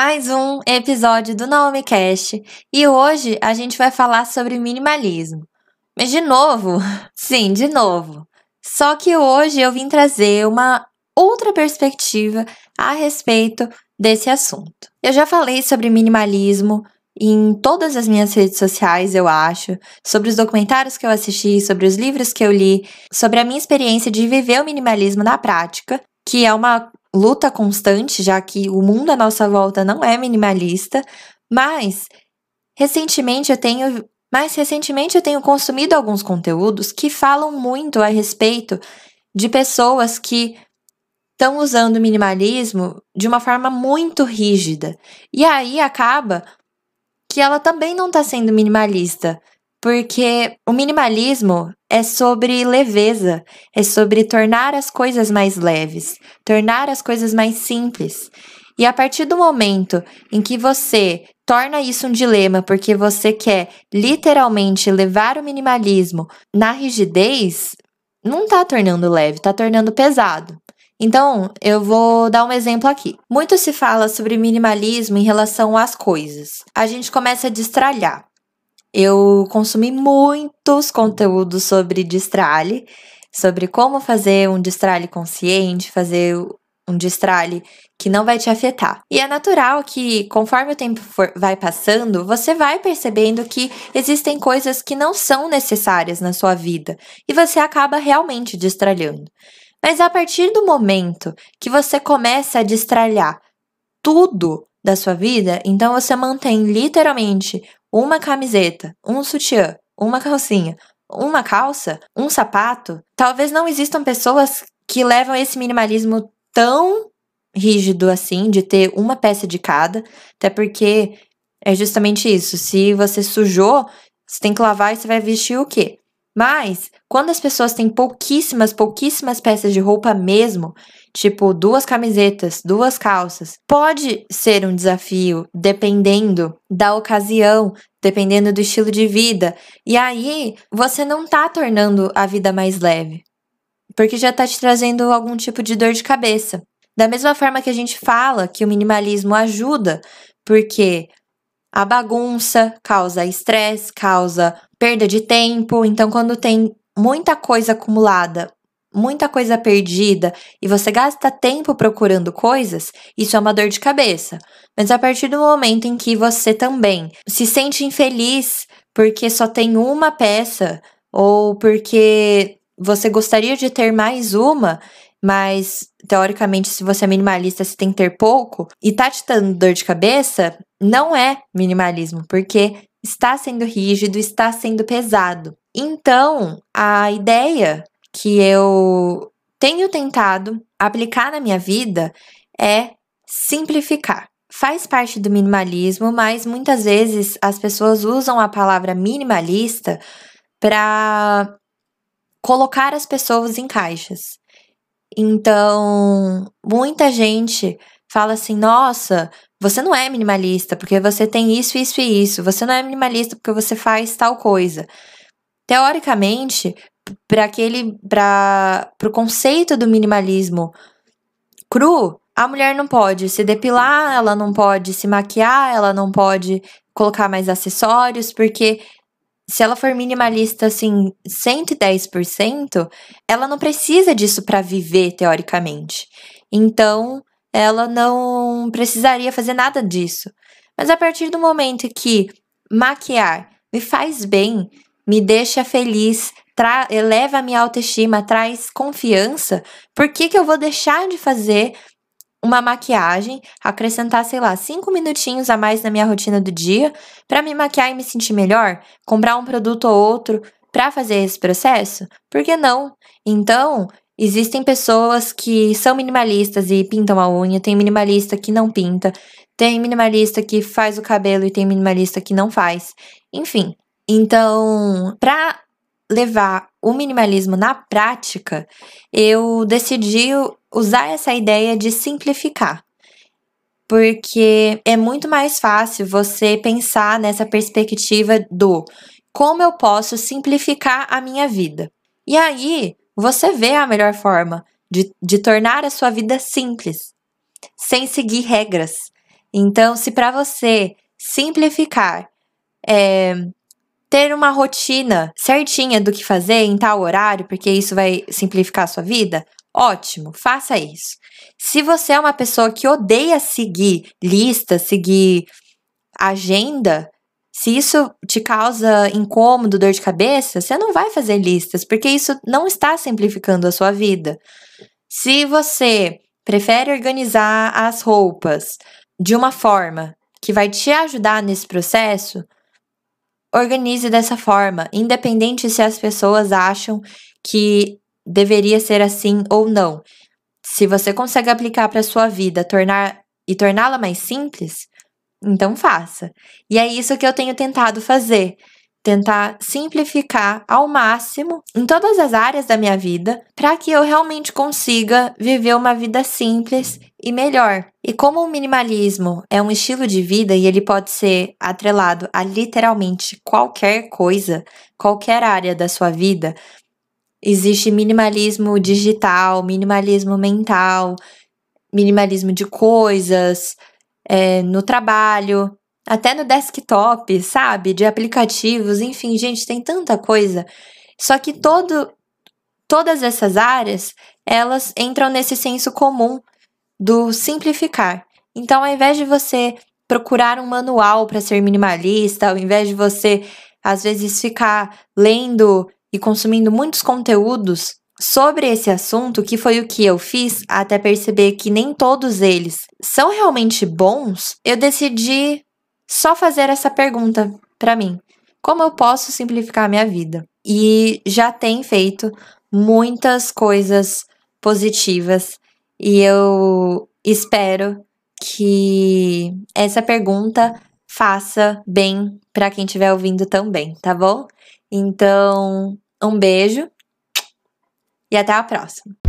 mais um episódio do Naomi Cash e hoje a gente vai falar sobre minimalismo. Mas de novo, sim, de novo. Só que hoje eu vim trazer uma outra perspectiva a respeito desse assunto. Eu já falei sobre minimalismo em todas as minhas redes sociais, eu acho, sobre os documentários que eu assisti, sobre os livros que eu li, sobre a minha experiência de viver o minimalismo na prática, que é uma luta constante, já que o mundo à nossa volta não é minimalista, mas recentemente eu tenho, mais recentemente eu tenho consumido alguns conteúdos que falam muito a respeito de pessoas que estão usando o minimalismo de uma forma muito rígida. E aí acaba que ela também não está sendo minimalista, porque o minimalismo é sobre leveza, é sobre tornar as coisas mais leves, tornar as coisas mais simples. E a partir do momento em que você torna isso um dilema porque você quer literalmente levar o minimalismo na rigidez, não está tornando leve, está tornando pesado. Então, eu vou dar um exemplo aqui. Muito se fala sobre minimalismo em relação às coisas. A gente começa a destralhar. Eu consumi muitos conteúdos sobre destralhe, sobre como fazer um destralhe consciente, fazer um destralhe que não vai te afetar. E é natural que, conforme o tempo for, vai passando, você vai percebendo que existem coisas que não são necessárias na sua vida e você acaba realmente destralhando. Mas a partir do momento que você começa a destralhar tudo da sua vida, então você mantém literalmente uma camiseta, um sutiã, uma calcinha, uma calça, um sapato, talvez não existam pessoas que levam esse minimalismo tão rígido assim, de ter uma peça de cada, até porque é justamente isso. Se você sujou, você tem que lavar e você vai vestir o quê? Mas, quando as pessoas têm pouquíssimas, pouquíssimas peças de roupa mesmo, tipo duas camisetas, duas calças, pode ser um desafio dependendo da ocasião, dependendo do estilo de vida. E aí, você não tá tornando a vida mais leve, porque já tá te trazendo algum tipo de dor de cabeça. Da mesma forma que a gente fala que o minimalismo ajuda, porque a bagunça causa estresse, causa perda de tempo. Então, quando tem muita coisa acumulada, muita coisa perdida e você gasta tempo procurando coisas, isso é uma dor de cabeça. Mas a partir do momento em que você também se sente infeliz porque só tem uma peça ou porque você gostaria de ter mais uma, mas teoricamente, se você é minimalista, você tem que ter pouco, e tá te dando dor de cabeça, não é minimalismo, porque está sendo rígido, está sendo pesado. Então, a ideia que eu tenho tentado aplicar na minha vida é simplificar. Faz parte do minimalismo, mas muitas vezes as pessoas usam a palavra minimalista para colocar as pessoas em caixas. Então, muita gente fala assim: nossa, você não é minimalista porque você tem isso, isso e isso. Você não é minimalista porque você faz tal coisa. Teoricamente, para aquele para o conceito do minimalismo cru, a mulher não pode se depilar, ela não pode se maquiar, ela não pode colocar mais acessórios, porque se ela for minimalista assim 110%, ela não precisa disso para viver teoricamente. Então, ela não precisaria fazer nada disso. Mas a partir do momento que maquiar me faz bem, me deixa feliz, eleva a minha autoestima, traz confiança, por que, que eu vou deixar de fazer uma maquiagem, acrescentar, sei lá, cinco minutinhos a mais na minha rotina do dia para me maquiar e me sentir melhor? Comprar um produto ou outro para fazer esse processo? Por que não? Então, Existem pessoas que são minimalistas e pintam a unha, tem minimalista que não pinta, tem minimalista que faz o cabelo e tem minimalista que não faz. Enfim, então, para levar o minimalismo na prática, eu decidi usar essa ideia de simplificar. Porque é muito mais fácil você pensar nessa perspectiva do como eu posso simplificar a minha vida. E aí, você vê a melhor forma de, de tornar a sua vida simples, sem seguir regras. Então, se para você simplificar, é, ter uma rotina certinha do que fazer em tal horário, porque isso vai simplificar a sua vida, ótimo, faça isso. Se você é uma pessoa que odeia seguir lista, seguir agenda, se isso te causa incômodo, dor de cabeça, você não vai fazer listas, porque isso não está simplificando a sua vida. Se você prefere organizar as roupas de uma forma que vai te ajudar nesse processo, organize dessa forma, independente se as pessoas acham que deveria ser assim ou não. Se você consegue aplicar para sua vida, tornar e torná-la mais simples, então faça. E é isso que eu tenho tentado fazer tentar simplificar ao máximo em todas as áreas da minha vida para que eu realmente consiga viver uma vida simples e melhor. E como o minimalismo é um estilo de vida e ele pode ser atrelado a literalmente qualquer coisa, qualquer área da sua vida, existe minimalismo digital, minimalismo mental, minimalismo de coisas, é, no trabalho, até no desktop, sabe? De aplicativos, enfim, gente, tem tanta coisa. Só que todo, todas essas áreas, elas entram nesse senso comum do simplificar. Então, ao invés de você procurar um manual para ser minimalista, ao invés de você, às vezes, ficar lendo e consumindo muitos conteúdos sobre esse assunto, que foi o que eu fiz até perceber que nem todos eles são realmente bons, eu decidi só fazer essa pergunta para mim: como eu posso simplificar a minha vida? E já tem feito muitas coisas positivas e eu espero que essa pergunta faça bem para quem estiver ouvindo também, tá bom? Então, um beijo e até a próxima.